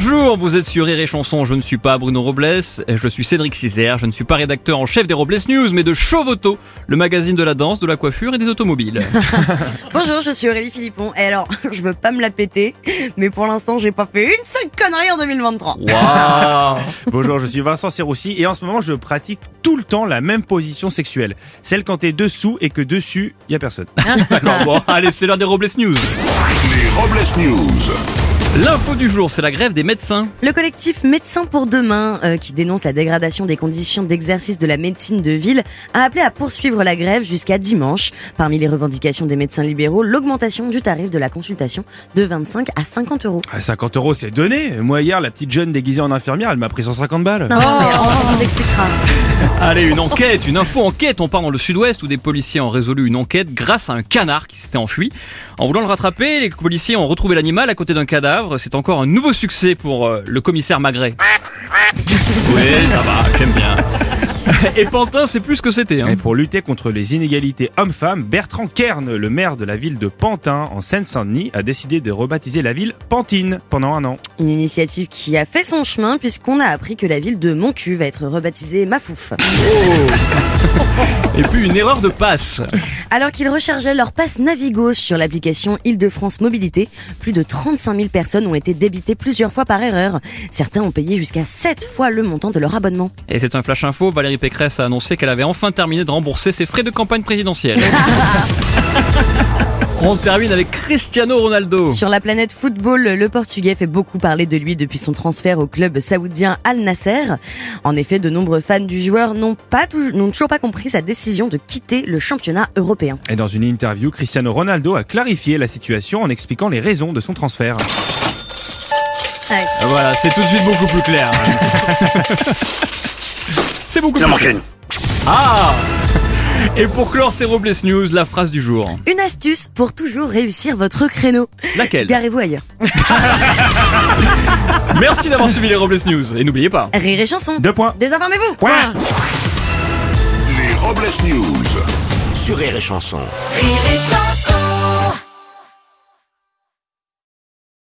Bonjour, vous êtes sur Rire et Chanson, je ne suis pas Bruno Robles, je suis Cédric Césaire, je ne suis pas rédacteur en chef des Robles News, mais de Chauvoto, le magazine de la danse, de la coiffure et des automobiles. Bonjour, je suis Aurélie Philippon. Et alors, je veux pas me la péter, mais pour l'instant, j'ai pas fait une seule connerie en 2023. Waouh Bonjour, je suis Vincent Serroussi et en ce moment je pratique tout le temps la même position sexuelle. Celle quand t'es dessous et que dessus, y a personne. D'accord, bon, allez, c'est l'heure des Robles News. Les Robles News. L'info du jour, c'est la grève des médecins. Le collectif Médecins pour demain, euh, qui dénonce la dégradation des conditions d'exercice de la médecine de ville, a appelé à poursuivre la grève jusqu'à dimanche. Parmi les revendications des médecins libéraux, l'augmentation du tarif de la consultation de 25 à 50 euros. Ah, 50 euros c'est donné. Moi hier, la petite jeune déguisée en infirmière, elle m'a pris 150 balles. Non, mais on vous expliquera. Allez, une enquête, une info enquête. On part dans le sud-ouest où des policiers ont résolu une enquête grâce à un canard qui s'était enfui. En voulant le rattraper, les policiers ont retrouvé l'animal à côté d'un cadavre. C'est encore un nouveau succès pour euh, le commissaire Magret. Oui, ça va, j'aime bien. Et Pantin, c'est plus ce que c'était. Hein. Et pour lutter contre les inégalités hommes-femmes, Bertrand Kern, le maire de la ville de Pantin, en Seine-Saint-Denis, a décidé de rebaptiser la ville Pantine pendant un an. Une initiative qui a fait son chemin puisqu'on a appris que la ville de Moncu va être rebaptisée Mafouf. Et puis une erreur de passe. Alors qu'ils rechargeaient leur passe Navigo sur l'application Île-de-France Mobilité, plus de 35 000 personnes ont été débitées plusieurs fois par erreur. Certains ont payé jusqu'à 7 fois le montant de leur abonnement. Et c'est un flash info, Valérie Pécresse a annoncé qu'elle avait enfin terminé de rembourser ses frais de campagne présidentielle. On termine avec Cristiano Ronaldo. Sur la planète football, le Portugais fait beaucoup parler de lui depuis son transfert au club saoudien Al Nasser. En effet, de nombreux fans du joueur n'ont pas tou- n'ont toujours pas compris sa décision de quitter le championnat européen. Et dans une interview, Cristiano Ronaldo a clarifié la situation en expliquant les raisons de son transfert. Voilà, c'est tout de suite beaucoup plus clair. c'est beaucoup plus clair. Ah Et pour clore ces Robles News, la phrase du jour. Une astuce pour toujours réussir votre créneau. Laquelle? Garez-vous ailleurs. Merci d'avoir suivi les Robles News. Et n'oubliez pas. Rire et chanson. Deux points. Désinformez-vous. Point. Les Robles News. Sur Rire et Chanson. Rire et chanson